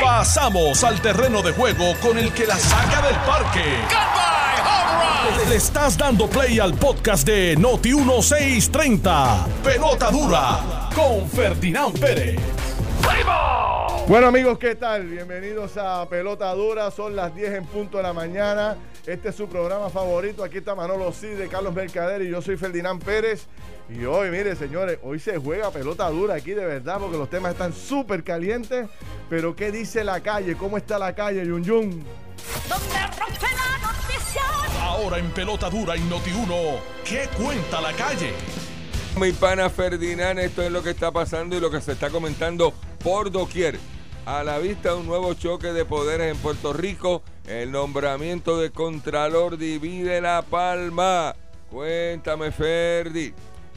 Pasamos al terreno de juego con el que la saca del parque. Le estás dando play al podcast de Noti 1630. Pelota dura con Ferdinand Pérez. Bueno amigos, ¿qué tal? Bienvenidos a Pelota Dura, son las 10 en punto de la mañana. Este es su programa favorito. Aquí está Manolo Cid de Carlos Mercader y yo soy Ferdinand Pérez. Y hoy, mire señores, hoy se juega pelota dura aquí de verdad porque los temas están súper calientes. Pero ¿qué dice la calle? ¿Cómo está la calle, Yun Yun? Ahora en Pelota Dura y Noti 1, ¿qué cuenta la calle? Mi pana Ferdinand, esto es lo que está pasando y lo que se está comentando por doquier. A la vista de un nuevo choque de poderes en Puerto Rico, el nombramiento de Contralor divide la palma. Cuéntame, Ferdi.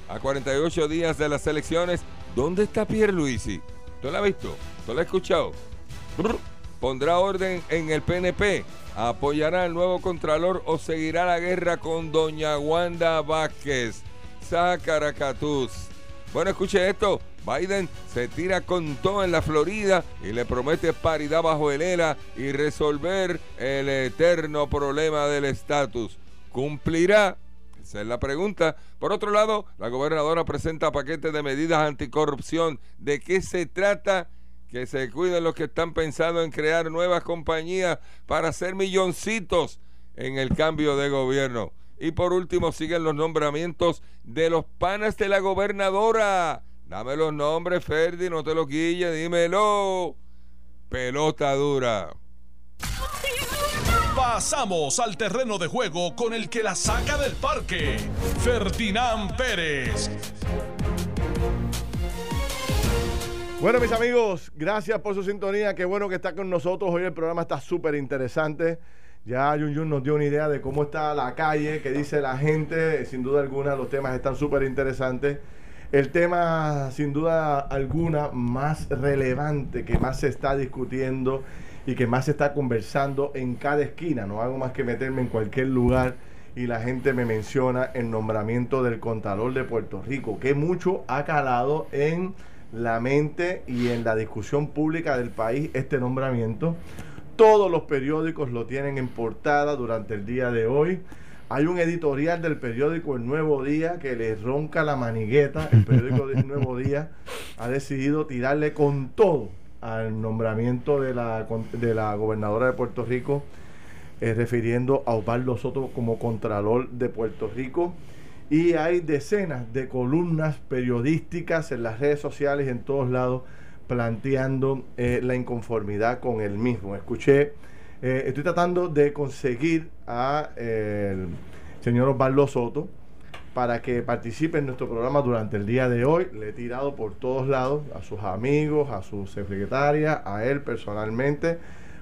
A 48 días de las elecciones, ¿dónde está Pierre Luisi? ¿Tú lo has visto? ¿Tú lo has escuchado? ¿Pondrá orden en el PNP? ¿Apoyará al nuevo Contralor o seguirá la guerra con Doña Wanda Vázquez? Zacaracatus. Bueno, escuche esto. Biden se tira con todo en la Florida y le promete paridad bajo el ELA y resolver el eterno problema del estatus. ¿Cumplirá? Esa es la pregunta. Por otro lado, la gobernadora presenta paquete de medidas anticorrupción. ¿De qué se trata? Que se cuiden los que están pensando en crear nuevas compañías para hacer milloncitos en el cambio de gobierno. Y por último, siguen los nombramientos de los panas de la gobernadora. Dame los nombres, Ferdi, no te lo quilles, dímelo. Pelota dura. Pasamos al terreno de juego con el que la saca del parque. Ferdinand Pérez. Bueno, mis amigos, gracias por su sintonía. Qué bueno que está con nosotros. Hoy el programa está súper interesante. Ya Yun Yun nos dio una idea de cómo está la calle, qué dice la gente. Sin duda alguna, los temas están súper interesantes. El tema, sin duda alguna, más relevante, que más se está discutiendo y que más se está conversando en cada esquina. No hago más que meterme en cualquier lugar y la gente me menciona el nombramiento del Contralor de Puerto Rico, que mucho ha calado en la mente y en la discusión pública del país este nombramiento. Todos los periódicos lo tienen en portada durante el día de hoy. Hay un editorial del periódico El Nuevo Día que le ronca la manigueta. El periódico del Nuevo Día ha decidido tirarle con todo al nombramiento de la, de la gobernadora de Puerto Rico, eh, refiriendo a Osvaldo Soto como Contralor de Puerto Rico. Y hay decenas de columnas periodísticas en las redes sociales, en todos lados, planteando eh, la inconformidad con el mismo. Escuché, eh, estoy tratando de conseguir a el señor Osvaldo Soto para que participe en nuestro programa durante el día de hoy. Le he tirado por todos lados a sus amigos, a su secretaria, a él personalmente,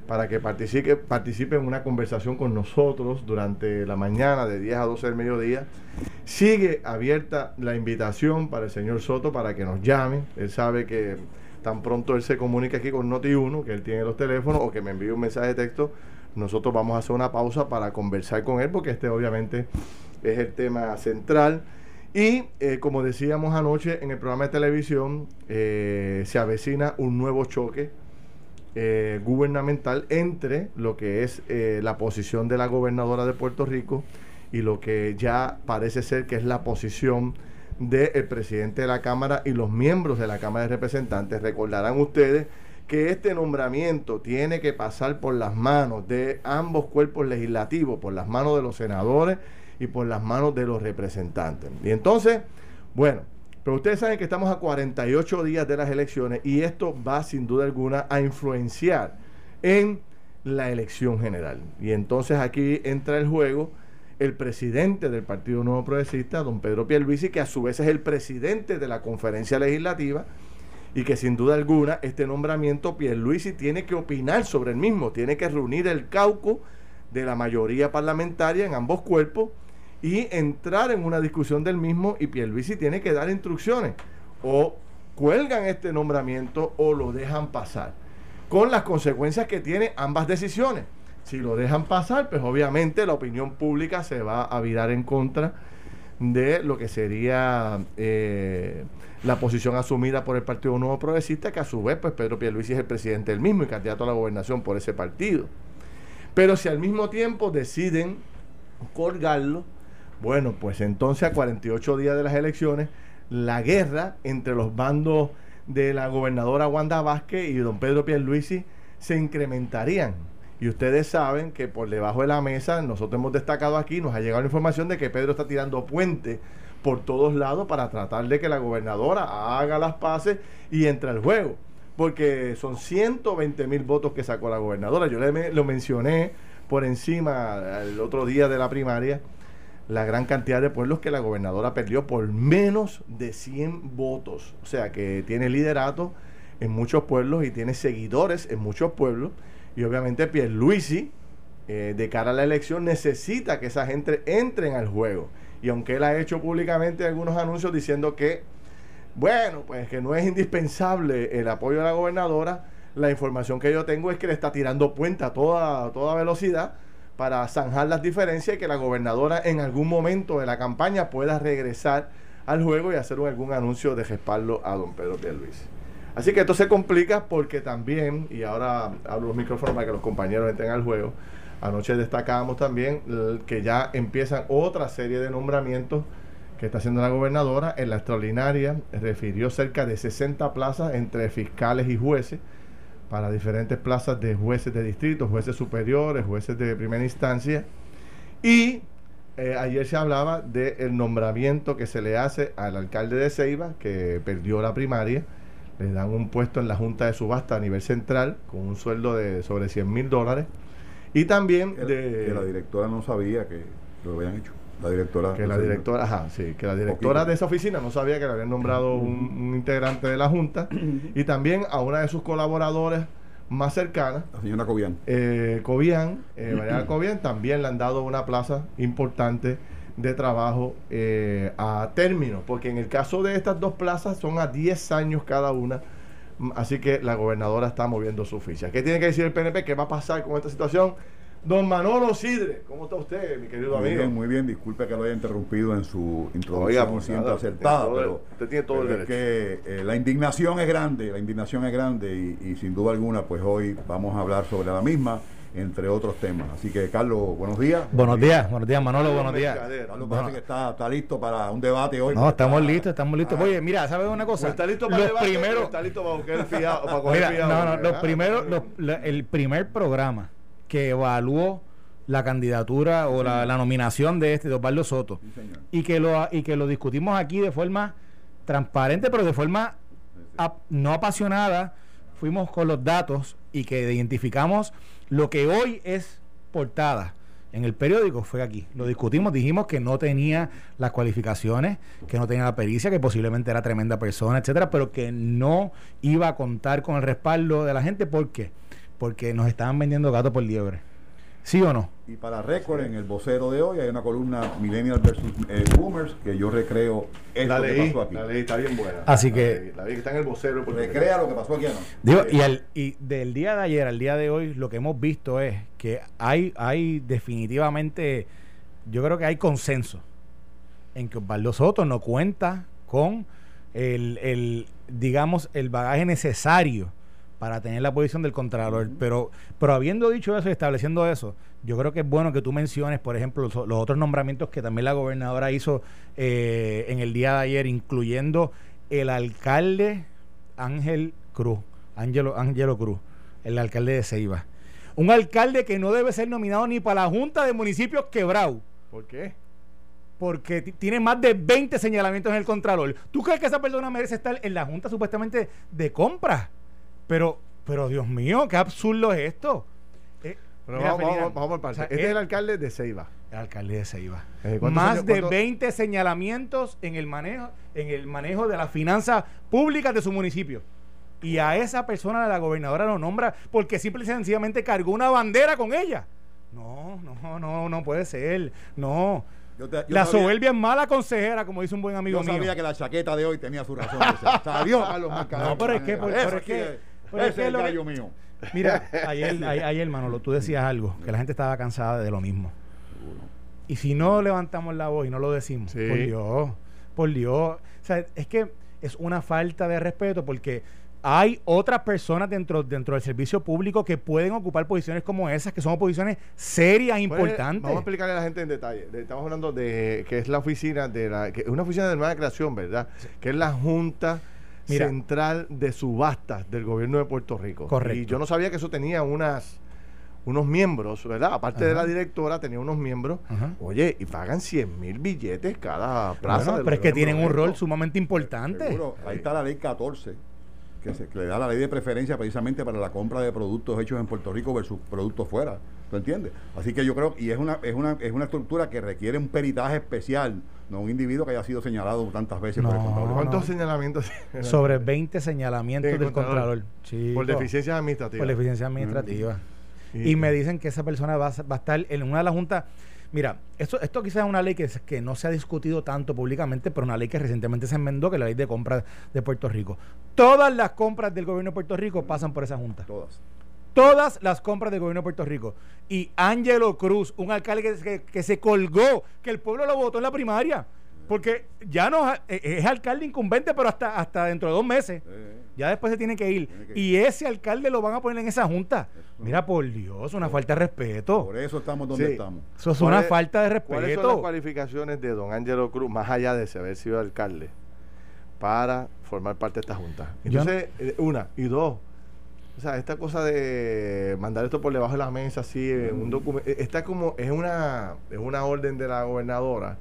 para que participe, participe en una conversación con nosotros durante la mañana de 10 a 12 del mediodía. Sigue abierta la invitación para el señor Soto para que nos llame. Él sabe que tan pronto él se comunica aquí con Noti1, que él tiene los teléfonos, o que me envíe un mensaje de texto, nosotros vamos a hacer una pausa para conversar con él, porque este obviamente es el tema central. Y eh, como decíamos anoche en el programa de televisión, eh, se avecina un nuevo choque eh, gubernamental entre lo que es la posición de la gobernadora de Puerto Rico y lo que ya parece ser que es la posición del presidente de la Cámara y los miembros de la Cámara de Representantes. Recordarán ustedes que este nombramiento tiene que pasar por las manos de ambos cuerpos legislativos, por las manos de los senadores y por las manos de los representantes. Y entonces, bueno, pero ustedes saben que estamos a 48 días de las elecciones y esto va sin duda alguna a influenciar en la elección general. Y entonces aquí entra el juego el presidente del Partido Nuevo Progresista, don Pedro Pierluisi, que a su vez es el presidente de la conferencia legislativa y que sin duda alguna este nombramiento Pierluisi tiene que opinar sobre el mismo, tiene que reunir el cauco de la mayoría parlamentaria en ambos cuerpos y entrar en una discusión del mismo y Pierluisi tiene que dar instrucciones o cuelgan este nombramiento o lo dejan pasar con las consecuencias que tiene ambas decisiones. Si lo dejan pasar, pues obviamente la opinión pública se va a virar en contra de lo que sería eh, la posición asumida por el Partido Nuevo Progresista, que a su vez, pues Pedro Pierluisi es el presidente del mismo y candidato a la gobernación por ese partido. Pero si al mismo tiempo deciden colgarlo, bueno, pues entonces a 48 días de las elecciones, la guerra entre los bandos de la gobernadora Wanda Vázquez y don Pedro Pierluisi se incrementarían. Y ustedes saben que por debajo de la mesa, nosotros hemos destacado aquí, nos ha llegado la información de que Pedro está tirando puente por todos lados para tratar de que la gobernadora haga las paces y entre al juego. Porque son 120 mil votos que sacó la gobernadora. Yo le, lo mencioné por encima el otro día de la primaria, la gran cantidad de pueblos que la gobernadora perdió por menos de 100 votos. O sea que tiene liderato en muchos pueblos y tiene seguidores en muchos pueblos y obviamente Pierluisi, eh, de cara a la elección, necesita que esa gente entre al juego. Y aunque él ha hecho públicamente algunos anuncios diciendo que, bueno, pues que no es indispensable el apoyo de la gobernadora, la información que yo tengo es que le está tirando puente a toda, toda velocidad para zanjar las diferencias y que la gobernadora en algún momento de la campaña pueda regresar al juego y hacer algún anuncio de respaldo a don Pedro Pierluisi. Así que esto se complica porque también, y ahora abro los micrófonos para que los compañeros entren al juego, anoche destacábamos también que ya empiezan otra serie de nombramientos que está haciendo la gobernadora. En la extraordinaria refirió cerca de 60 plazas entre fiscales y jueces para diferentes plazas de jueces de distrito, jueces superiores, jueces de primera instancia. Y eh, ayer se hablaba del nombramiento que se le hace al alcalde de Ceiba, que perdió la primaria le dan un puesto en la Junta de Subasta a nivel central con un sueldo de sobre 100 mil dólares. Y también de... Que la directora no sabía que lo habían hecho. La directora... Que la directora, ajá, sí, que la directora de esa oficina no sabía que le habían nombrado un, integrante de la Junta. y también a una de sus colaboradores más cercanas. La señora Cobian. Eh, Cobian, eh, María Cobian, también le han dado una plaza importante de trabajo eh, a término, porque en el caso de estas dos plazas son a 10 años cada una, mm, así que la gobernadora está moviendo su ficha. ¿Qué tiene que decir el PNP? ¿Qué va a pasar con esta situación? Don Manolo Sidre, ¿cómo está usted, mi querido muy amigo? Bien, muy bien, disculpe que lo haya interrumpido en su introducción pues siempre acertada, pero usted tiene todo el derecho. que eh, la indignación es grande, la indignación es grande y, y sin duda alguna, pues hoy vamos a hablar sobre la misma entre otros temas. Así que, Carlos, buenos días. Buenos días, buenos días, Manolo, buenos días. Carlos parece que está, está, listo para un debate hoy. No, estamos listos, estamos listos. Oye, mira, ¿sabes una cosa? está listo para los primeros, está listo para coger fiado, para coger mira, No, no, los primeros, los, el primer programa que evaluó la candidatura o la, la, nominación de este de Osvaldo Soto y que lo y que lo discutimos aquí de forma transparente pero de forma no apasionada fuimos con los datos y que identificamos lo que hoy es portada en el periódico fue aquí. Lo discutimos, dijimos que no tenía las cualificaciones, que no tenía la pericia, que posiblemente era tremenda persona, etcétera, pero que no iba a contar con el respaldo de la gente. ¿Por qué? Porque nos estaban vendiendo gato por liebre. ¿Sí o no? Y para récord, en el vocero de hoy hay una columna Millennial versus eh, Boomers que yo recreo esto la ley, que pasó aquí. La ley está bien buena. Así que. La ley, que está en el vocero. Recrea lo que pasó aquí Digo, y, al, y del día de ayer al día de hoy, lo que hemos visto es que hay, hay definitivamente. Yo creo que hay consenso en que Osvaldo Soto no cuenta con el, el digamos, el bagaje necesario para tener la posición del Contralor. pero, pero habiendo dicho eso y estableciendo eso, yo creo que es bueno que tú menciones, por ejemplo, los, otros nombramientos que también la gobernadora hizo eh, en el día de ayer, incluyendo el alcalde Ángel Cruz, Ángelo, Ángelo Cruz, el alcalde de Ceiba. Un alcalde que no debe ser nominado ni para la Junta de Municipios Quebrau. ¿Por qué? porque tiene más de 20 señalamientos en el Contralor. ¿Tú crees que esa persona merece estar en la Junta supuestamente de compras? Pero, pero Dios mío, qué absurdo es esto. Eh, vamos, vamos, por este es el alcalde de Ceiba. El alcalde de Ceiba. Eh, Más de 20 señalamientos en el manejo, en el manejo de las finanzas públicas de su municipio. Y a esa persona la gobernadora lo nombra porque simple y sencillamente cargó una bandera con ella. No, no, no, no puede ser. No. la soberbia es mala consejera, como dice un buen amigo mío. Yo sabía que la chaqueta de hoy tenía su razón. No, pero es que, pero es que es el gallo mío. Mira, ayer, ayer, Manolo, tú decías algo, que la gente estaba cansada de lo mismo. Y si no levantamos la voz y no lo decimos, Sí. por Dios, por Dios. O sea, es que es una falta de respeto porque hay otras personas dentro, dentro del servicio público que pueden ocupar posiciones como esas, que son posiciones serias, Pues, importantes. Vamos a explicarle a la gente en detalle. De- Estamos hablando de que es la oficina de la que es una oficina de nueva creación, ¿verdad? Que es la Junta Mira. Central de Subastas del Gobierno de Puerto Rico. Correcto. Y yo no sabía que eso tenía unas unos miembros, ¿verdad? Aparte de la directora, tenía unos miembros. Ajá. Oye, y pagan 100 mil billetes cada plaza. Bueno, pero es que tienen un rol sumamente importante. Seguro. Ahí está la ley 14, que, se, que le da la ley de preferencia precisamente para la compra de productos hechos en Puerto Rico versus productos fuera. ¿Tú entiendes? Así que yo creo, y es una, es una, es una estructura que requiere un peritaje especial, no un individuo que haya sido señalado tantas veces por el No. contador. ¿Cuántos no. señalamientos? Sobre 20 señalamientos Del del Contralor. Contralor. Chico, por deficiencias administrativas. Por deficiencia administrativa. Y, Y- me dicen que esa persona va, a- va a estar en una de las juntas. Mira, esto, esto quizás es una ley que, que no se ha discutido tanto públicamente, pero una ley que recientemente se enmendó, que es la ley de compras de Puerto Rico. Todas las compras del gobierno de Puerto Rico pasan por esa junta. Todas. Todas las compras del gobierno de Puerto Rico. Y Ángelo Cruz, un alcalde que, que- que se colgó, que el pueblo lo votó en la primaria. Porque ya no es, es alcalde incumbente, pero hasta, hasta dentro de dos meses. Eh, Ya después se tiene que ir. Tiene que Y ese alcalde lo van a poner en esa junta. Mira, por Dios, una falta de respeto. por eso estamos donde Sí. estamos. Eso es ¿Cuál una es- falta de ¿Cuáles son las respeto. cualificaciones de don Ángelo Cruz, más allá de haber sido alcalde, para formar parte de esta junta? Entonces, eh, una. Y dos, o sea, esta cosa de mandar esto por debajo de la mesa, así, en un documento, está como, es una, es una orden de la gobernadora.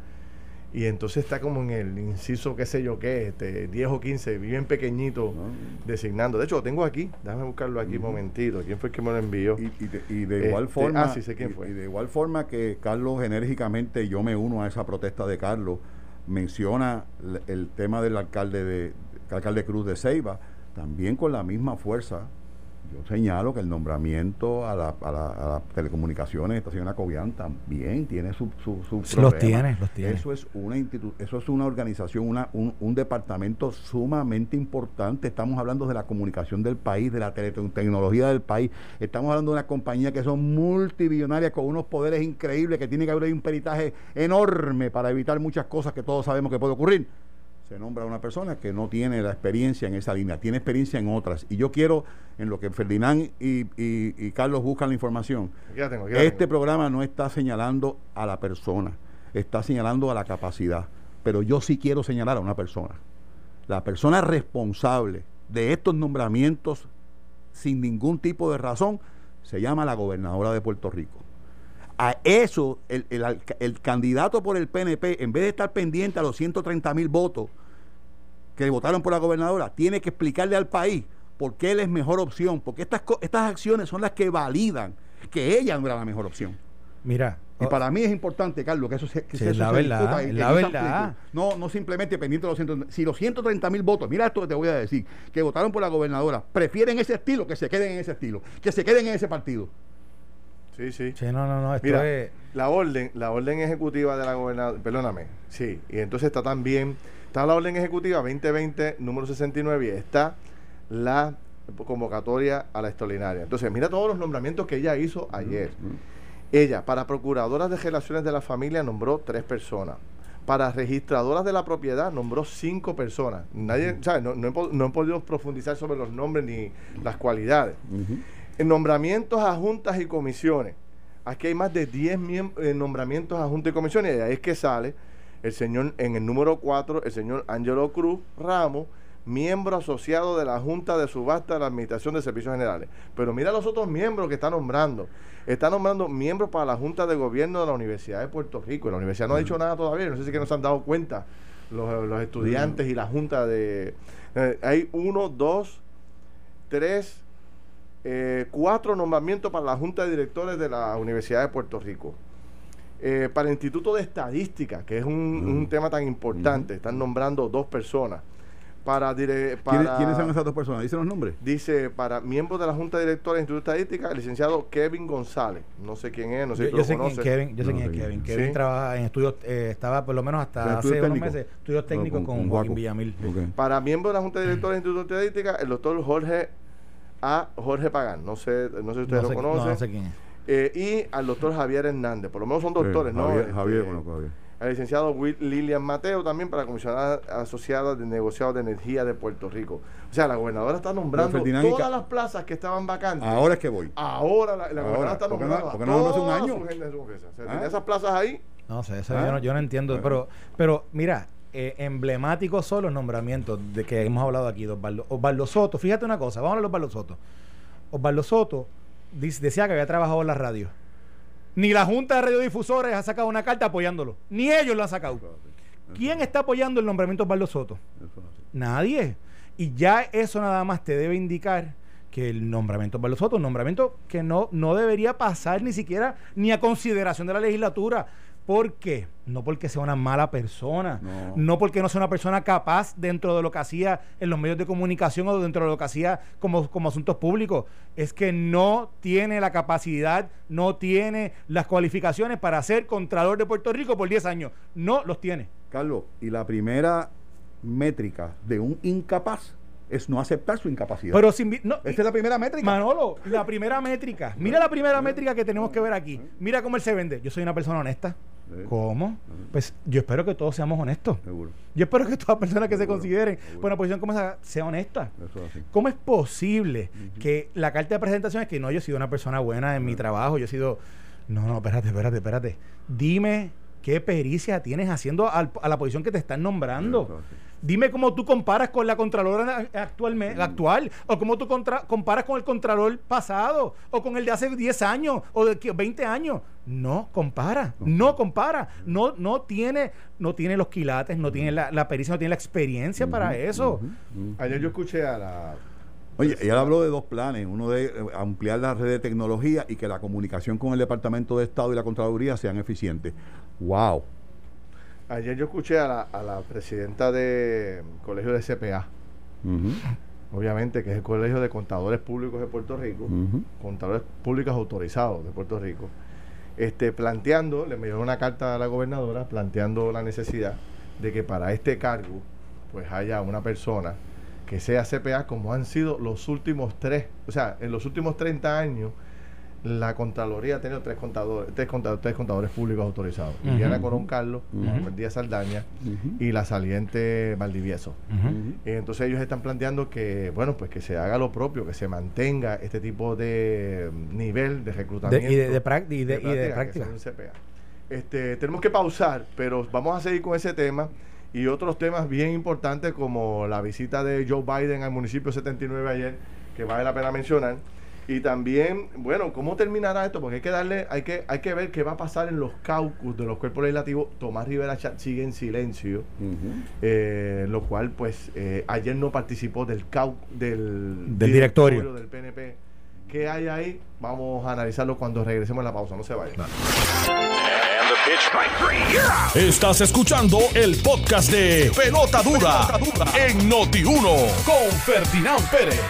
Y entonces está como en el inciso, qué sé yo qué, este, 10 o 15, bien pequeñito, ¿no? designando. De hecho, lo tengo aquí, déjame buscarlo aquí un momentito. ¿Quién fue el que me lo envió? Y, y de, y de igual Este, forma, ah, sí sé quién y- fue. y de igual forma que Carlos enérgicamente, yo me uno a esa protesta de Carlos, menciona l- el tema del alcalde de alcalde Cruz de Ceiba, también con la misma fuerza. Yo señalo que el nombramiento a la, a la, a las telecomunicaciones, estación Acobian, también tiene su, su, su Sí, los tiene, los tiene. Eso es una institu- eso es una organización, una, un, un departamento sumamente importante. Estamos hablando de la comunicación del país, de la teletecnología del país. Estamos hablando de una compañía que son multibillonarias con unos poderes increíbles, que tiene que haber un peritaje enorme para evitar muchas cosas que todos sabemos que puede ocurrir. Se nombra a una persona que no tiene la experiencia en esa línea, tiene experiencia en otras. Y yo quiero, en lo que Ferdinand y, y- y Carlos buscan la información, tengo, este tengo. programa no está señalando a la persona, está señalando a la capacidad. Pero yo sí quiero señalar a una persona. La persona responsable de estos nombramientos sin ningún tipo de razón se llama la gobernadora de Puerto Rico. A eso, el, el el candidato por el PNP, en vez de estar pendiente a los 130 mil votos que votaron por la gobernadora, tiene que explicarle al país por qué él es mejor opción, porque estas, estas acciones son las que validan que ella no era la mejor opción. Mira, Y oh, para mí es importante, Carlos, que eso se, que Sí, eso la se verdad, y la verdad. No, no simplemente pendiente de los 130. Si los 130 mil votos, mira esto que te voy a decir, que votaron por la gobernadora, prefieren ese estilo, que se queden en ese estilo, que se queden en ese partido. Sí, sí. sí, no, no, no, esto Mira, es... la orden, la orden ejecutiva de la gobernadora, perdóname, sí, y entonces está también, está la orden ejecutiva 2020, número 69, y está la convocatoria a la extraordinaria. Entonces, mira todos los nombramientos que ella hizo ayer. Ella, para procuradoras de relaciones de la familia, nombró tres personas. Para registradoras de la propiedad, nombró cinco personas. Nadie, ¿sabes? No, no he, no he podido profundizar sobre los nombres ni las cualidades. En nombramientos a juntas y comisiones. Aquí hay más de 10 miem- eh, nombramientos a juntas y comisiones. Y ahí es que sale el señor, en el número 4, el señor Angelo Cruz Ramos, miembro asociado de la Junta de Subasta de la Administración de Servicios Generales. Pero mira los otros miembros que está nombrando. Está nombrando miembros para la Junta de Gobierno de la Universidad de Puerto Rico. La universidad no ha dicho nada todavía. No sé si que no se han dado cuenta los, los estudiantes y la Junta de... eh, hay uno, dos, tres, eh, cuatro nombramientos para la Junta de Directores de la Universidad de Puerto Rico. Eh, para el Instituto de Estadística, que es un, un tema tan importante, están nombrando dos personas. Para, dire- ¿Quiénes, para quiénes son esas dos personas? ¿Dicen los nombres? Dice, para miembros de la Junta Directora del Instituto de Estadística, el licenciado Kevin González. No sé quién es, no sé Yo, si yo lo sé quién. Kevin, yo sé No, quién es. Kevin. Kevin Sí. trabaja en estudios, eh, estaba por lo menos hasta ¿En hace estudios unos técnicos? meses, estudios técnicos con, Joaquín Juaco. Villamil. Para miembros de la Junta Directora del Instituto de Estadística, el doctor Jorge A. Jorge Pagán. No sé, no sé si ustedes No sé, lo no, conocen. no sé quién es. eh, y al doctor Javier Hernández. Por lo menos son doctores, Sí, ¿no? Javier, Este, Javier, conozco a Javier. al licenciado Will Lilian Mateo también para la comisionada asociada de negociados de energía de Puerto Rico. O sea, la gobernadora está nombrando todas las plazas que estaban vacantes. Ahora es que voy. Ahora la, la Ahora, gobernadora está ¿por qué no- nombrando por qué no hace un año? su gente de su confianza. O sea, ¿Ah? tenía esas plazas ahí. No sé, eso ¿Ah? yo, no, yo no entiendo. Bueno. Pero, pero mira, eh, emblemáticos son los nombramientos de que hemos hablado aquí de Osvaldo, Osvaldo Soto. Fíjate una cosa, vamos a hablar de Osvaldo Soto. Osvaldo Soto dice- decía que había trabajado en la radio. Ni la Junta de Radiodifusores ha sacado una carta apoyándolo. Ni ellos lo han sacado. ¿Quién está apoyando el nombramiento de Osvaldo Soto? Nadie. Y ya eso nada más te debe indicar que el nombramiento de Osvaldo Soto, un nombramiento que no, no debería pasar ni siquiera ni a consideración de la legislatura. ¿Por qué? No porque sea una mala persona, No. no, porque no sea una persona capaz dentro de lo que hacía en los medios de comunicación o dentro de lo que hacía como, como asuntos públicos. Es que no tiene la capacidad, no tiene las cualificaciones para ser Contralor de Puerto Rico por 10 años. No los tiene. Carlos, y la primera métrica de un incapaz es no aceptar su incapacidad. Pero sin, no, Esa es la primera métrica. Manolo, la primera métrica. Mira la primera métrica que tenemos que ver aquí. Mira cómo él se vende. Yo soy una persona honesta. Sí. ¿Cómo? Pues yo espero que todos seamos honestos. Seguro. Yo espero que todas personas que se consideren seguro. por una posición como esa sea honesta. Eso es así. ¿Cómo es posible que la carta de presentación es que no, yo he sido una persona buena en mi trabajo, yo he sido... No, no, espérate, espérate, espérate. Dime qué pericia tienes haciendo al- a la posición que te están nombrando. Dime cómo tú comparas con la Contralora actualmente, actual, o cómo tú contra- comparas con el Contralor pasado, o con el de hace 10 años, o de que- 20 años. No compara, no compara. No, no, tiene, no tiene los quilates, no tiene la, la pericia, no tiene la experiencia para eso. Ayer yo escuché a la Oye, ella habló de dos planes, uno de eh, ampliar la red de tecnología y que la comunicación con el Departamento de Estado y la Contraloría sean eficientes. ¡Wow! ayer yo escuché a la, a la presidenta de colegio de CPA, obviamente que es el colegio de contadores públicos de Puerto Rico, contadores públicos autorizados de Puerto Rico, este, planteando, le envió una carta a la gobernadora planteando la necesidad de que para este cargo pues haya una persona que sea CPA como han sido los últimos tres, o sea, en los últimos 30 años la Contraloría ha tenido tres contadores, tres contadores, tres contadores públicos autorizados. Ujú. Diana Corón Carlos, Ujú. Manuel Díaz Saldaña y la saliente Valdivieso. Entonces ellos están planteando que, bueno, pues que se haga lo propio, que se mantenga este tipo de mm, nivel de De- reclutamiento. y de, y de- y práctica. sea un CPA. Este, tenemos que pausar, pero vamos a seguir con ese tema y otros temas bien importantes como la visita de Joe Biden al municipio 79 ayer, que vale la pena mencionar. Y también, bueno, ¿cómo terminará esto? Porque hay que darle, hay que, hay que ver qué va a pasar en los caucus de los cuerpos legislativos. Tomás Rivera Chat sigue en silencio eh, lo cual pues eh, ayer no participó del cau del, Del directorio. del PNP. ¿Qué hay ahí? Vamos a analizarlo cuando regresemos a la pausa. No se vayan. Estás escuchando el podcast de Pelota Dura, en Noti1 con Ferdinand Pérez.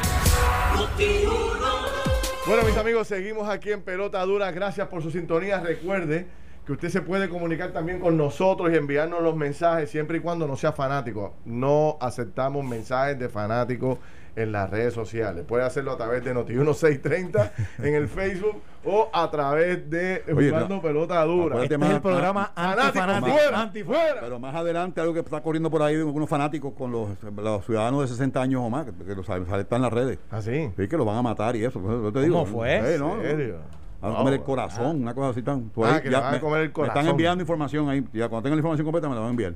Bueno, mis amigos, seguimos aquí en Pelota Dura. Gracias por su sintonía. Recuerde que usted se puede comunicar también con nosotros y enviarnos los mensajes siempre y cuando no sea fanático. No aceptamos mensajes de fanáticos en las redes sociales. Puede hacerlo a través de Noti1630 en el Facebook o a través de Oye, Jugando no, Pelota Dura. Este más- es el programa antifanático. fuera, Antifuera. Pero más adelante, algo que está corriendo por ahí de algunos fanáticos con los, los ciudadanos de 60 años o más, que, que lo saben, sale- está en las redes. ¿Ah, sí? Sí, que los van a matar y eso. Yo te digo, ¿Cómo fue? Eh, no, ¿En serio? Van a comer el bueno. corazón, una cosa así tan. Ah, que le van a me- comer el Me corazón. están enviando información ahí. Ya cuando tengan la información completa me la van a enviar.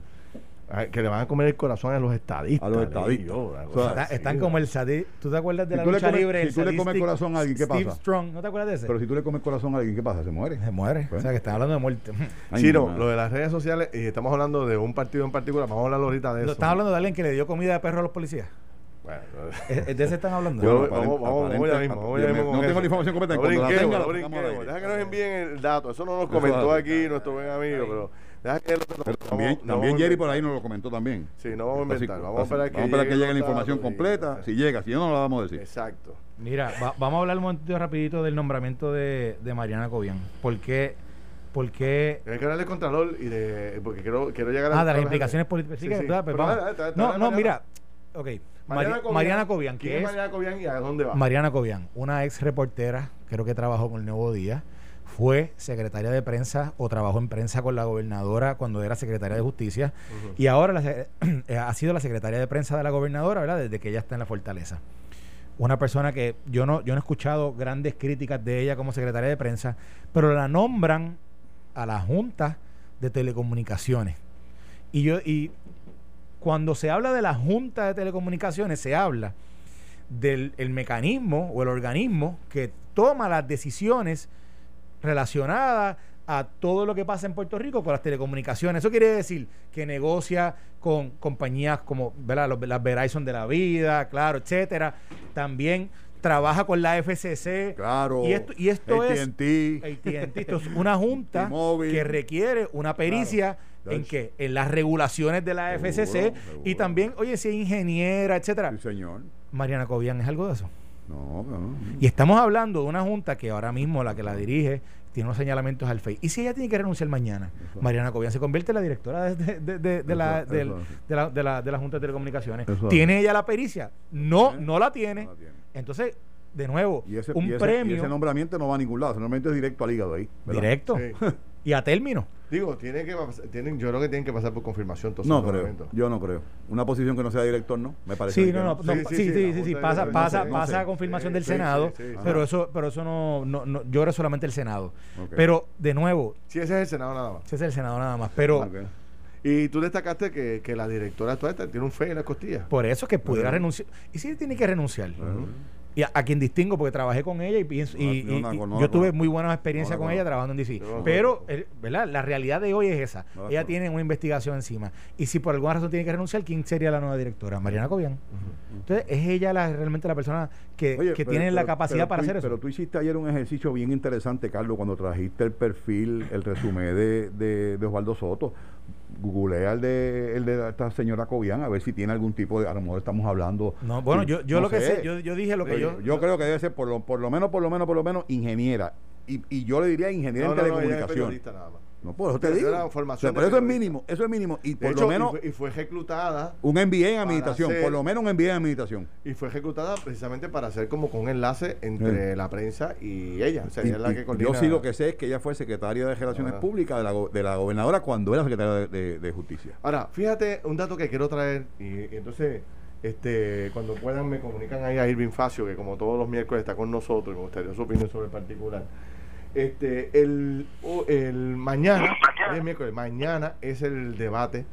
Ay, que le van a comer el corazón a los estadistas. A los estadistas. yo, una O cosa sea, Está- así, están como el sadí. ¿Tú te acuerdas de Si la lucha comes- libre? si el tú le comes corazón a alguien, ¿qué Steve pasa? Strong. ¿No te acuerdas de ese? Pero si tú le comes corazón a alguien, ¿qué pasa? ¿Se muere? se muere. Pues. O sea, que están hablando de muerte. Mi no, lo de las redes sociales, y estamos hablando de un partido en particular, vamos a hablar ahorita de eso. Lo están hablando de alguien que le dio comida de perro a los policías. Bueno, ¿Es- es ¿De ese están hablando? Yo- Bueno, vamos, vamos, ya mismo, vamos ya mismo no tengo la información completa, No brinquemos, no brinquemos. Deja que nos envíen el dato. Eso no nos comentó aquí nuestro buen amigo, pero deja que lo- Pero no también, no también a Jerry por ahí nos lo comentó también. Sí, no vamos a inventar. Vamos a esperar que, vamos a esperar que llegue la información completa. Si llega, si no, no la vamos a decir. Exacto. Mira, va- vamos a hablar un momentito rapidito del nombramiento de, de Mariana Cobian. ¿Por qué? ¿Por qué? Hay que hablar de Contralor y de. Porque quiero, quiero llegar Ah, de las a implicaciones políticas. Sí, Sí, Pero vamos. No, no, mira. Ok. Mari- Mariana Cobian, ¿Quién es Mariana Cobian y a dónde va? Mariana Cobian, una ex reportera, creo que trabajó con el Nuevo Día, fue secretaria de prensa o trabajó en prensa con la gobernadora cuando era secretaria de justicia y ahora la eh, ha sido la secretaria de prensa de la gobernadora, ¿verdad? Desde que ella está en la fortaleza. Una persona que yo no, yo no he escuchado grandes críticas de ella como secretaria de prensa, pero la nombran a la Junta de Telecomunicaciones. Y yo, y cuando se habla de la Junta de Telecomunicaciones, se habla del el mecanismo o el organismo que toma las decisiones relacionadas a todo lo que pasa en Puerto Rico con las telecomunicaciones. Eso quiere decir que negocia con compañías como ¿verdad? Los- las Verizon de la vida, claro, etcétera. También trabaja con la FCC. Claro. Y esto, y esto es AT&T. Esto es una junta que requiere una pericia Claro. en que en las regulaciones de la Seguro, FCC y seguro. también, oye, si es ingeniera, etcétera. Sí, señor. Mariana Cobian es algo de eso. No, no. Y estamos hablando de una junta que ahora mismo la que la dirige tiene unos señalamientos al FEI. ¿Y si ella tiene que renunciar mañana? Eso. Mariana Cobian se convierte en la directora de, de- de- de- la, la, Junta de Telecomunicaciones. Eso. ¿Tiene ella la pericia? No, ¿Eh? no la tiene. No la tiene. Entonces, de nuevo, Y ese, un y ese- premio y ese nombramiento no va a ningún lado. Ese nombramiento es directo al hígado ahí. ¿verdad? directo Sí. Y a término. Digo, tiene que, tienen, yo creo que tienen que pasar por confirmación todos No creo. Yo no creo. Una posición que no sea director, no. Me parece Sí, que no, no, no, Sí, sí, sí, sí, sí, sí, la sí, Junta de pasa, pasa, no sé, pasa a confirmación Sí, del sí, Senado, sí, sí, pero ajá. eso, pero eso no, no, no, yo creo solamente el Senado. Pero, de nuevo, Sí, ese es el Senado nada más. ese es el Senado nada más. Pero. Y tú destacaste que, que la directora actual esta tiene un fe en la costilla. por eso que pudiera renunciar. ¿Y si tiene que renunciar? Claro. Y a, a quien distingo, porque trabajé con ella y pienso, y, No, yo y- no la y conozco, yo no tuve muy buenas experiencias con ella trabajando en DC. Pero, ¿verdad? La realidad de hoy es esa. Ella tiene una investigación encima. Y si por alguna razón tiene que renunciar, ¿quién sería la nueva directora? Mariana Cobian. Entonces, es ella la, realmente la persona que, Oye, que pero- tiene la capacidad pero para tú- hacer eso. Pero tú hiciste ayer un ejercicio bien interesante, Carlos, cuando trajiste el perfil, el resumen de, de, de Osvaldo Soto. Googlea el de, el de esta señora Cobian a ver si tiene algún tipo de. A lo mejor estamos hablando. No, bueno, yo, yo no lo que sé, yo, yo dije lo que yo, yo. yo creo que debe ser por lo, por lo menos, por lo menos, por lo menos, ingeniera. Y, y yo le diría ingeniera No, en no, no, por eso te digo. O formación sea, de pero eso es mínimo, eso es mínimo. Y por hecho, lo menos y, fue, y fue reclutada un MBA en administración, hacer- por lo menos un MBA en administración. y fue ejecutada precisamente para hacer como con un enlace entre la prensa y ella. O sea, Y- ella es la que coordina. yo sí lo que sé es que ella fue secretaria de Relaciones. Públicas de la, de la gobernadora cuando era secretaria de, de- de Justicia. Ahora, fíjate un dato que quiero traer y, y entonces este cuando puedan me comunican ahí a Irving Facio, que como todos los miércoles está con nosotros y me gustaría su opinión sobre el particular. Este, el, el mañana, miércoles, mañana es el debate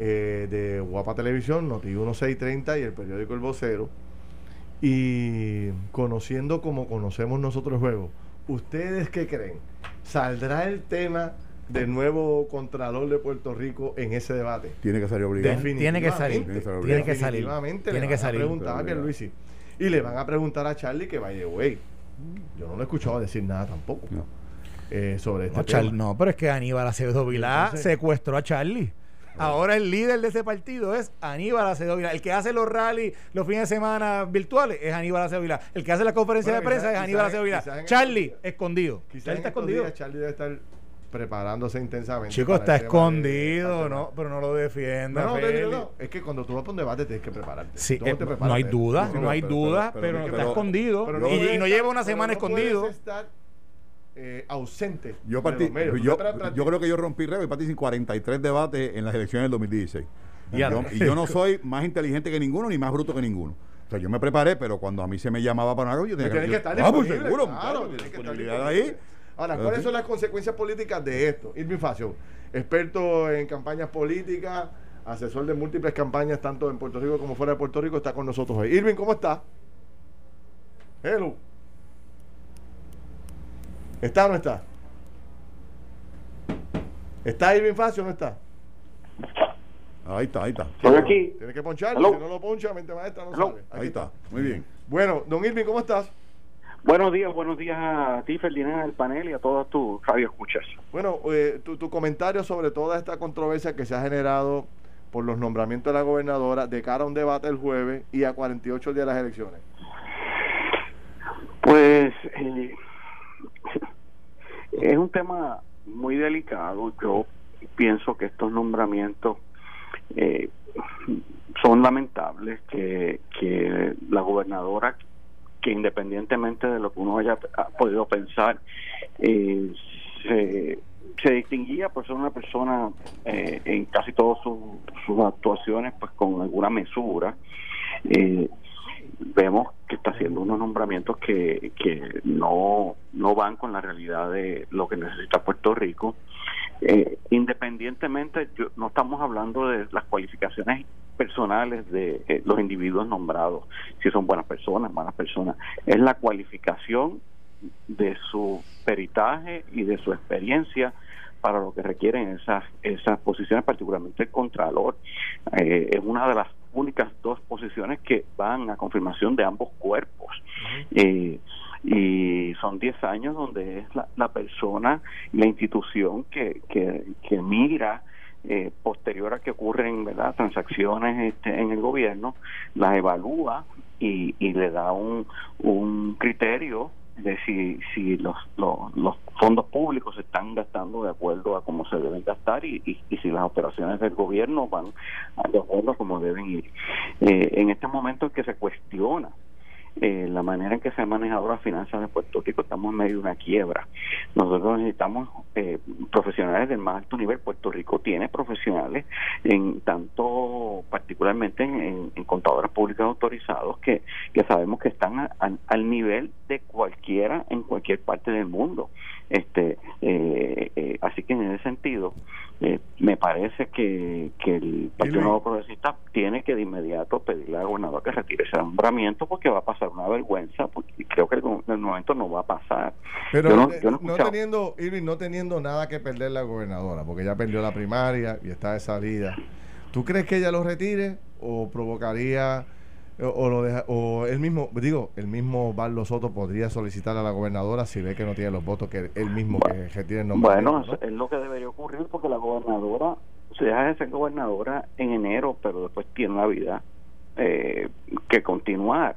eh, de Guapa Televisión, Noti 1630 y el periódico El Vocero. Y conociendo como conocemos nosotros el juego, ¿ustedes qué creen? ¿Saldrá el tema del nuevo Contralor de Puerto Rico en ese debate? Tiene que salir obligado. Tiene que salir, tiene que salir, tiene le que van a salir. preguntar a Pierluisi. Y le van a preguntar a Charlie que vaya, güey. Yo no lo he escuchado decir nada tampoco No. eh, sobre este No, tema. Char- no, pero es que Aníbal Acevedo Vilá Entonces- secuestró a Charlie. Ahora el líder de ese partido es Aníbal Acevedo Vilá. El que hace los rallies los fines de semana virtuales es Aníbal Acevedo Vilá. El que hace las conferencias Bueno, de prensa quizás- es Aníbal Acevedo Vilá. Charlie, escondido. Quizás Charlie está escondido. Charlie debe estar preparándose intensamente. Chico, está escondido, ¿no? Pero no lo defienda. No, no, no. Es que cuando tú vas para un debate tienes que prepararte. Sí, eh, te no hay duda, no hay pero- duda, pero- pero, pero- está pero- escondido. pero y, no lleva una pero semana no escondido. puedes estar eh, ausente. Yo, de partí, los medios. Tú yo, te tra- tra- yo creo que yo rompí récord y participé en 43 debates en las elecciones del 2016. Y Ya. yo, y yo no soy más inteligente que ninguno ni más bruto que ninguno. O sea, yo me preparé, pero cuando a mí se me llamaba para algo, yo tenía Tienes que yo- estar Ah, pues seguro, claro, claro, tienes que estar ahí. Ahora, ¿cuáles son las consecuencias políticas de esto? Irving Facio, experto en campañas políticas, asesor de múltiples campañas, tanto en Puerto Rico como fuera de Puerto Rico, está con nosotros hoy. Irving, ¿cómo está? Hello. ¿Está o no está? ¿Está Irving Facio o no está? Ahí está, ahí está. Estoy aquí. Tiene que poncharlo, si no lo poncha, mente maestra no Hello. sabe. Ahí está. Muy bien. Bueno, don Irving, ¿cómo estás? Buenos días, buenos días a ti, Ferdinand, al panel y a todas tus radioescuchas. Bueno, eh, tu, tu comentario sobre toda esta controversia que se ha generado por los nombramientos de la gobernadora de cara a un debate el jueves y a 48 días de las elecciones. Pues eh, es un tema muy delicado. Yo pienso que estos nombramientos eh, son lamentables, que, que la gobernadora que independientemente de lo que uno haya podido pensar, eh, se, distinguía por ser una persona eh, en casi todas sus actuaciones pues con alguna mesura. Eh, vemos que está haciendo unos nombramientos que, que no, no van con la realidad de lo que necesita Puerto Rico. Eh, independientemente, no estamos hablando de las cualificaciones personales de eh, los individuos nombrados, si son buenas personas, malas personas, es la cualificación de su peritaje y de su experiencia para lo que requieren esas esas posiciones, particularmente el contralor. Eh, es una de las únicas dos posiciones que van a confirmación de ambos cuerpos. Eh, y son 10 años donde es la, la persona, la institución que, que, que mira eh, posterior a que ocurren ¿verdad? transacciones este, en el gobierno, las evalúa y, y le da un, un criterio de si, si los, los, fondos públicos se están gastando de acuerdo a cómo se deben gastar y, y, si las operaciones del gobierno van de acuerdo a cómo deben ir. Eh, en este momento es que se cuestiona eh, la manera en que se han manejado las finanzas de Puerto Rico, estamos en medio de una quiebra. Nosotros necesitamos eh, profesionales del más alto nivel. Puerto Rico tiene profesionales, en tanto particularmente en, en, contadores públicos autorizados, que, que sabemos que están al nivel de cualquiera en cualquier parte del mundo. Este, eh, eh, así que en ese sentido, eh, me parece que, que el Partido Nuevo Progresista tiene que de inmediato pedirle al gobernador que retire ese nombramiento porque va a pasar una vergüenza, porque creo que en el momento no va a pasar. Pero no, teniendo, no teniendo nada que perder la gobernadora, porque ya perdió la primaria y está de salida, ¿tú crees que ella lo retire o provocaría o, lo deja, o él mismo, digo, el mismo Barlo Soto podría solicitar a la gobernadora si ve que no tiene los votos que él mismo que retire el nombre. Bueno, es lo que debería ocurrir porque la gobernadora se deja de ser gobernadora en enero, pero después tiene una vida eh, que continuar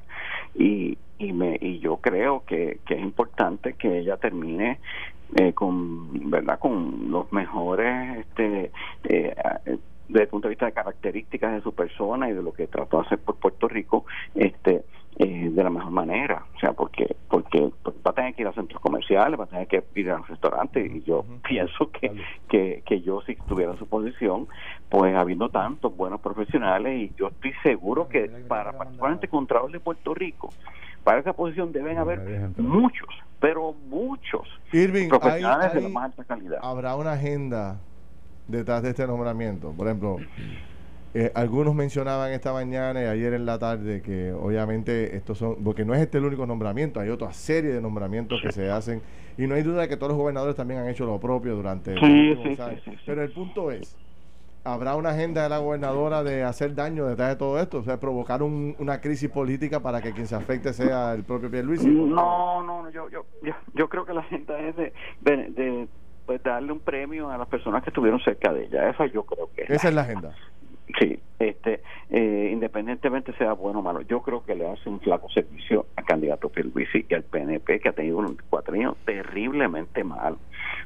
y y me y yo creo que, que es importante que ella termine eh, con verdad con los mejores este eh, desde el punto de vista de características de su persona y de lo que trató de hacer por Puerto Rico este eh, de la mejor manera. O sea porque porque pues, va a tener que ir a centros comerciales va a tener que ir a un restaurante y yo pienso que, que, que yo si estuviera en su posición pues habiendo tantos buenos profesionales y yo estoy seguro que para particularmente Contralor de Puerto Rico para esa posición deben haber muchos pero muchos profesionales de la más alta calidad. habrá una agenda detrás de este nombramiento. Por ejemplo, eh, algunos mencionaban esta mañana y ayer en la tarde que obviamente estos son, porque no es este el único nombramiento, hay otra serie de nombramientos que se hacen y no hay duda de que todos los gobernadores también han hecho lo propio durante sí, Pero el punto es, ¿habrá una agenda de la gobernadora de hacer daño detrás de todo esto? O sea, provocar una crisis política para que quien se afecte sea el propio Pierluisi. No, no, yo, yo, yo, creo que la agenda es de, de pues darle un premio a las personas que estuvieron cerca de ella. Esa yo creo que es Esa es la agenda. Sí, este, eh, independientemente sea bueno o malo, yo creo que le hace un flaco servicio al candidato Pierluisi y al PNP que ha tenido un cuatrienio terriblemente mal.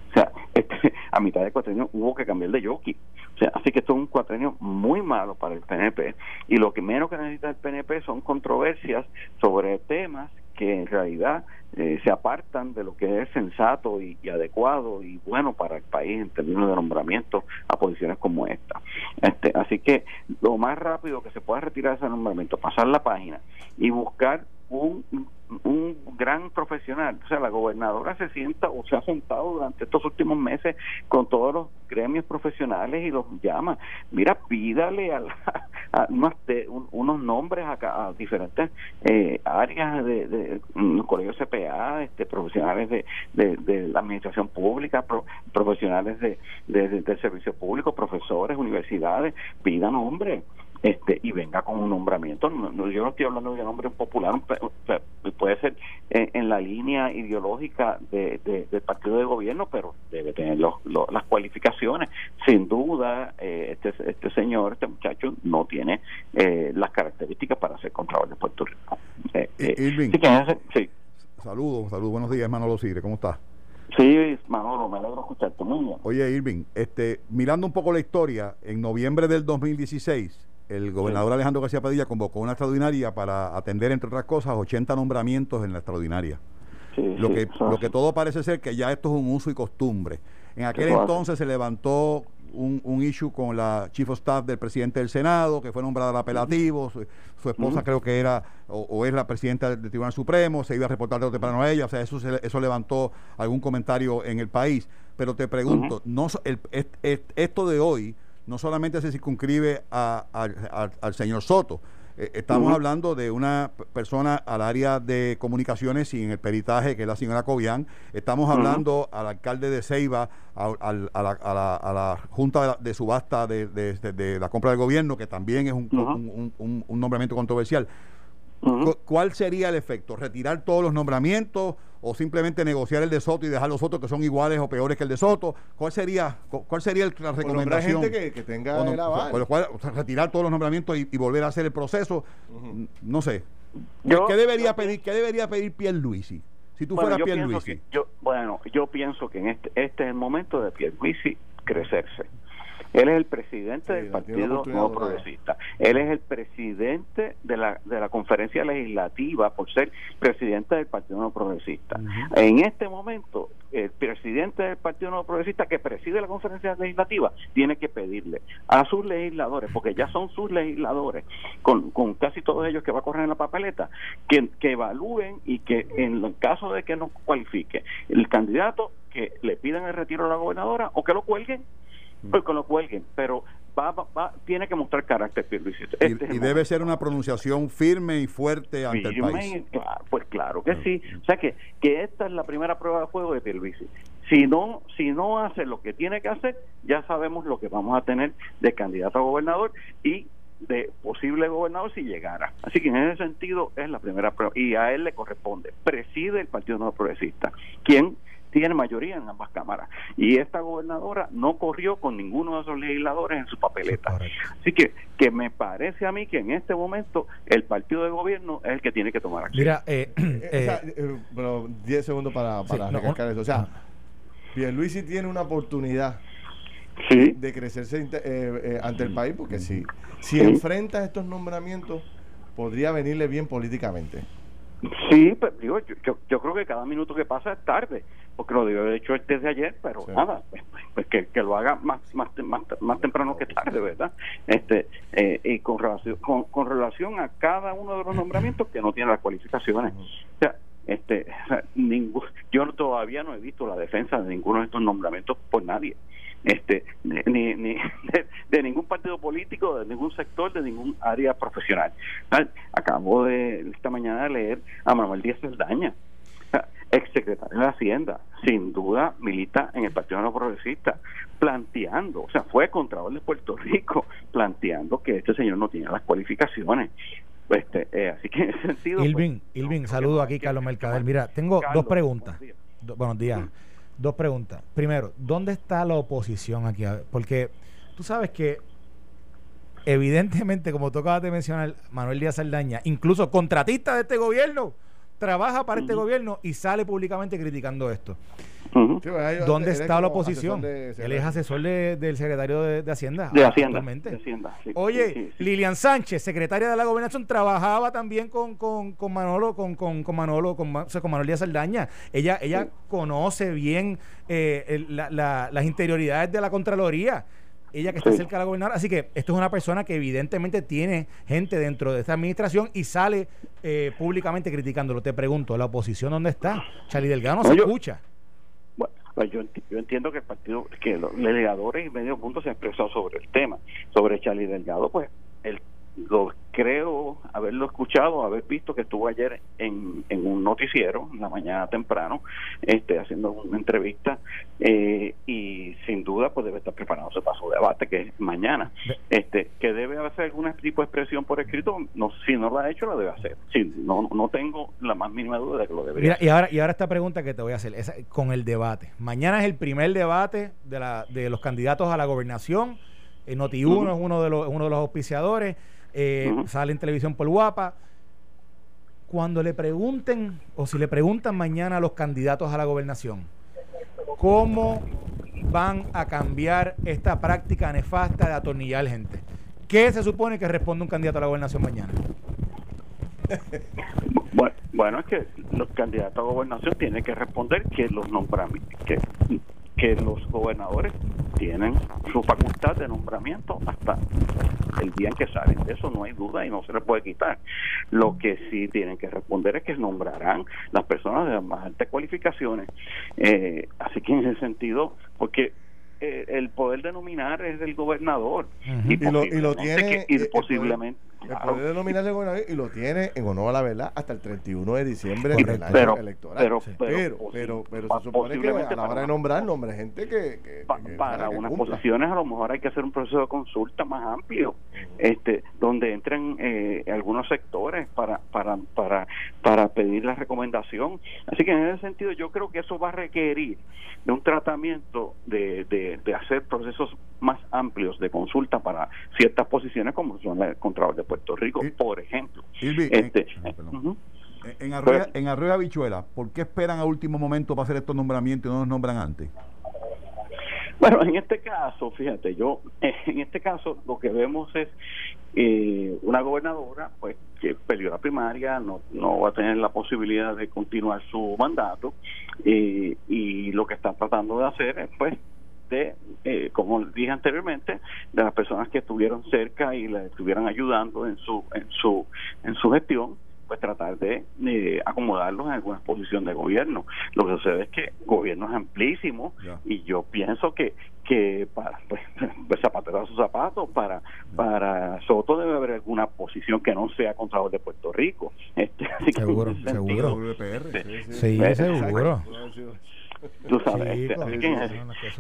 O sea, este, a mitad de cuatrienio hubo que cambiar de jockey. O sea, así que esto es un cuatrienio muy malo para el PNP y lo que menos que necesita el PNP son controversias sobre temas que en realidad eh, se apartan de lo que es sensato y, adecuado y bueno para el país en términos de nombramiento a posiciones como esta. Este, así que lo más rápido que se pueda retirar ese nombramiento, pasar la página y buscar un, un gran profesional. O sea, la gobernadora se sienta o se ha sentado durante estos últimos meses con todos los gremios profesionales y los llama. Mira, pídale a, unos, unos, nombres a, diferentes eh, áreas de, de, mm, colegios CPA, este, profesionales de, de, la administración pública, profesionales de, del servicio público, profesores, universidades, pidan nombres este y venga con un nombramiento. No, yo no estoy hablando de un nombre popular, puede ser en, la línea ideológica de, del partido de gobierno, pero debe tener los, las cualificaciones. Sin duda, eh, este, este señor, este muchacho, no tiene eh, las características para ser contralor de Puerto Rico. Eh, sí, Saludos, saludos, buenos días, Manolo Sigre, ¿cómo estás? Sí, Manolo, me alegro escucharte muy bien. Oye, Irving, este, mirando un poco la historia, en noviembre del 2016 el gobernador Alejandro García Padilla convocó una extraordinaria para atender, entre otras cosas, 80 nombramientos en la extraordinaria. lo, que, lo que todo parece ser que ya esto es un uso y costumbre. En aquel entonces se levantó un, un, issue con la chief of staff del presidente del Senado, que fue nombrada al apelativo, su, esposa creo que era o, es la presidenta del, Tribunal Supremo, se iba a reportar de temprano a ella, o sea, eso, eso levantó algún comentario en el país. Pero te pregunto, no el, esto de hoy no solamente se circunscribe al señor Soto, eh, estamos hablando de una persona al área de comunicaciones y en el peritaje, que es la señora Cobian. Estamos hablando al alcalde de Ceiba, a, la, Junta de, Subasta de, la Compra del Gobierno, que también es un, un nombramiento controversial. ¿Cuál sería el efecto? ¿Retirar todos los nombramientos o simplemente negociar el de Soto y dejar los otros que son iguales o peores que el de Soto? ¿Cuál sería cuál sería la recomendación? gente que, tenga el aval. retirar todos los nombramientos y, volver a hacer el proceso. No sé. ¿Qué, debería pedir qué debería pedir Pierluisi? Si tú fueras Pierluisi. Yo, bueno, yo pienso que en este, este es el momento de Pierluisi crecerse. Él es el presidente del Partido Nuevo Progresista. Él es el presidente de la, de la conferencia legislativa por ser presidente del Partido Nuevo Progresista. En este momento, el presidente del Partido Nuevo Progresista que preside la conferencia legislativa tiene que pedirle a sus legisladores, porque ya son sus legisladores, con, con casi todos ellos que va a correr en la papeleta, que, que evalúen y que en el caso de que no cualifique el candidato, que le pidan el retiro a la gobernadora o que lo cuelguen pues con lo cuelguen, pero va, va, tiene que mostrar carácter Y, este y debe ser una pronunciación firme y fuerte ante el país. pues claro que sí. O sea que, que esta es la primera prueba de fuego de Pierluisi. Si no, si no hace lo que tiene que hacer, ya sabemos lo que vamos a tener de candidato a gobernador y de posible gobernador si llegara. Así que en ese sentido es la primera prueba y a él le corresponde. Preside el Partido No Progresista, quien tiene mayoría en ambas cámaras. Y esta gobernadora no corrió con ninguno de esos legisladores en su papeleta. Así que, que me parece a mí que en este momento el partido de gobierno es el que tiene que tomar acción. Mira, eh, eh, 10 eh, segundos para, para eso. O sea, Pierluisi tiene una oportunidad de crecerse eh, eh, ante el país, porque si, si enfrenta estos nombramientos, podría venirle bien políticamente. Sí, pues, digo, yo, yo, creo que cada minuto que pasa es tarde, porque lo digo, hecho desde ayer, pero nada, pues, pues, que, que, lo haga más, más, más, temprano que tarde, ¿verdad? Este eh, Y con relación, con, relación a cada uno de los nombramientos que no tiene las cualificaciones. O sea, este, ningún, yo todavía no he visto la defensa de ninguno de estos nombramientos por nadie este ni, ni de, ningún partido político, de ningún sector, de ningún área profesional. Acabo de esta mañana de leer a Manuel Díaz Saldaña, exsecretario de Hacienda, sin duda milita en el Partido No Progresista, planteando, o sea, fue Contralor de Puerto Rico, planteando que este señor no tiene las cualificaciones. Este, eh, así que en ese sentido. Ilvin, pues, Ilvin saludo aquí, Carlos Mercader. Mira, tengo dos preguntas. Buenos días. Dos preguntas. Primero, ¿dónde está la oposición aquí? Porque tú sabes que evidentemente, como tú acabas de mencionar, Manuel Díaz Saldaña, incluso contratista de este gobierno, trabaja para este gobierno y sale públicamente criticando esto. Pues, ¿Dónde está la oposición? él es asesor del secretario de, Hacienda. De Hacienda. Oye, Lilian Sánchez, secretaria de la gobernación, trabajaba también con, con, con Manolo, con, con, con Manolo, con, o sea, con Manuel Díaz Saldaña. Ella, ella conoce bien eh, las interioridades de la Contraloría ella que está cerca de la gobernadora. Así que esto es una persona que evidentemente tiene gente dentro de esta administración y sale eh, públicamente criticándolo. Te pregunto, ¿la oposición dónde está? Charlie Delgado no, se escucha. Pues yo, yo, entiendo que el partido, que los delegadores y medio punto se han expresado sobre el tema. Sobre Charlie Delgado, pues el lo creo haberlo escuchado, haber visto que estuvo ayer en, en un noticiero, en la mañana temprano, este, haciendo una entrevista eh, y duda pues debe estar preparándose para su debate que es mañana. Este, que debe hacer algún tipo de expresión por escrito, no, si no lo ha hecho lo debe hacer. Sí, no, no tengo la más mínima duda de que lo debería. Mira, y ahora y ahora esta pregunta que te voy a hacer es con el debate. Mañana es el primer debate de, la, de los candidatos a la gobernación. Eh, Noti1 es uno de los uno de los auspiciadores eh, sale en televisión por guapa. Cuando le pregunten, o si le preguntan mañana a los candidatos a la gobernación, ¿cómo van a cambiar esta práctica nefasta de atornillar gente? ¿Qué se supone que responde un candidato a la gobernación mañana? Bueno, es que los candidatos a gobernación tienen que responder que los nombramientos, que los gobernadores tienen su facultad de nombramiento hasta el día en que salen. De eso no hay duda y no se les puede quitar. Lo que sí tienen que responder es que nombrarán las personas de las más altas cualificaciones. Eh, así que en ese sentido, porque eh, el poder de nominar es del gobernador. y, lo, y lo tiene. Que, y posiblemente. El poder de nominar del gobernador y lo tiene en honor a la verdad hasta el 31 de diciembre del año pero, electoral. Pero, pero, pero, pero, se supone que a la hora de nombrar, nombre gente que. que, pa, que para que unas cumpla. posiciones a lo mejor hay que hacer un proceso de consulta más amplio, este, donde entren eh, algunos sectores para, para, para, para pedir la recomendación. Así que en ese sentido yo creo que eso va a requerir de un tratamiento de, de, de hacer procesos más amplios de consulta para ciertas posiciones como son el Contralor de Puerto Rico, Y- por ejemplo. Irvi, Este, en- ah, ujú. En- En Arroyo, en Arroyo Habichuela, ¿por qué esperan a último momento para hacer estos nombramientos y no los nombran antes? Bueno, en este caso, fíjate, yo, en este caso lo que vemos es eh, una gobernadora pues que perdió la primaria, no, no va a tener la posibilidad de continuar su mandato eh, y lo que está tratando de hacer es pues de, eh, como dije anteriormente, de las personas que estuvieron cerca y le estuvieran ayudando en su en su en su gestión, pues tratar de eh, acomodarlos en alguna posición de gobierno. Lo que sucede es que gobierno es amplísimo y yo pienso que que para pues, pues zapatero a sus zapatos para para Soto debe haber alguna posición que no sea contralor de Puerto Rico este, así que Seguro, ese seguro. sentido, WPR. Sí, Eh, seguro. Tú sabes Sí, este, pues, así que en, ese-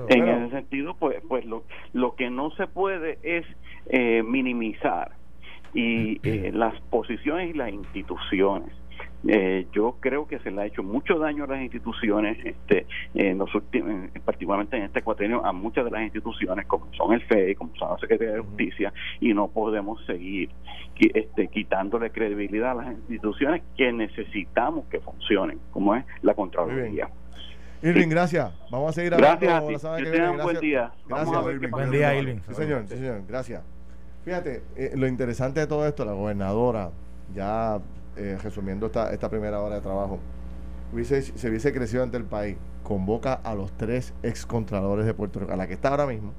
en sentido pues pues lo, lo que no se puede es eh, minimizar y eh, las posiciones y las instituciones. Eh, yo creo que se le ha hecho mucho daño a las instituciones, este, en los últimos, en- particularmente en este cuatrenio, a muchas de las instituciones, como son el FEI, como son la Secretaría de Justicia, y no podemos seguir este, quitándole credibilidad a las instituciones que necesitamos que funcionen, como es la Contraloría. Irving, gracias. Vamos a seguir Gracias hablando ti. la semana Que que viene. tengan buen Gracias. día. Vamos Gracias, a Irving. Buen día, Irving. Sí, señor, sí, señor. Gracias. Fíjate, eh, lo interesante de todo esto, la gobernadora, ya eh, resumiendo esta, esta primera hora de trabajo, hubiese, se hubiese crecido ante el país, convoca a los tres excontralores de Puerto Rico, a la que está ahora mismo,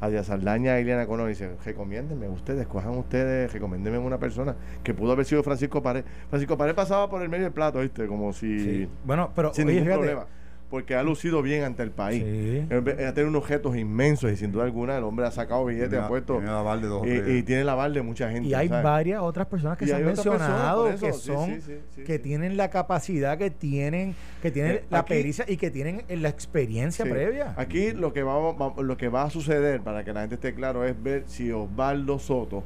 a Díaz Saldaña y Ileana Colón, y dice, recomiéndenme ustedes, cojan ustedes, recomiéndenme una persona que pudo haber sido Francisco Pared. Francisco Pared pasaba por el medio del plato, ¿viste? Como si... Sí. Bueno, pero Sin oye, ningún fíjate, problema. Porque ha lucido bien ante el país. Sí. Ve- Ha tenido unos objetos inmensos y sin duda alguna el hombre ha sacado billetes, ha puesto. tiene la de dos y, y tiene la aval de mucha gente. Y hay ¿sabes? varias otras personas que Y se han personas, mencionado que son sí, sí, sí, que sí. tienen la capacidad que tienen que tienen Eh, la aquí- pericia y que tienen la experiencia Sí. previa. Aquí lo que, vamos, va- lo que va a suceder, para que la gente esté claro, es ver si Osvaldo Soto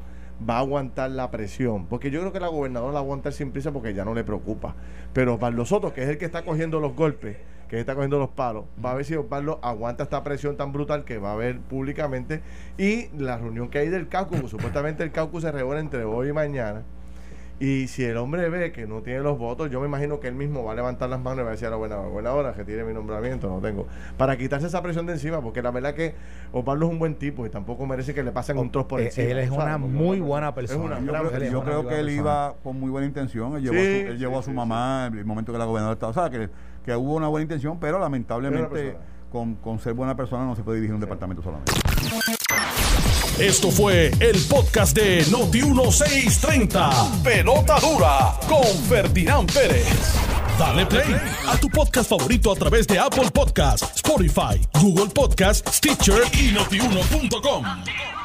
va a aguantar la presión. Porque yo creo que la gobernadora la va a aguantar sin prisa porque ya no le preocupa. Pero Osvaldo Soto, que es el que está cogiendo los golpes, que está cogiendo los palos, va a ver si Osvaldo aguanta esta presión tan brutal que va a haber públicamente. Y la reunión que hay del caucus, pues, supuestamente el caucus se reúne entre hoy y mañana. Y si el hombre ve que no tiene los votos, yo me imagino que él mismo va a levantar las manos y va a decir a la buena, buena hora que tire mi nombramiento, no tengo. Para quitarse esa presión de encima, porque la verdad que Osvaldo es un buen tipo y tampoco merece que le pasen un trozo por Eh, encima. él es ¿sabes? una muy buena persona. Yo creo que él yo creo que iba con muy buena intención. Él llevó, Sí, a su, él sí, llevó a su sí, mamá en el momento que la gobernadora estaba. O sea, que, que hubo una buena intención, pero lamentablemente con ser buena persona no se puede dirigir un departamento solamente. Esto fue el podcast de Noti1630. Pelota dura con Ferdinand Pérez. Dale play a tu podcast favorito a través de Apple Podcasts, Spotify, Google Podcasts, Stitcher y notiuno.com.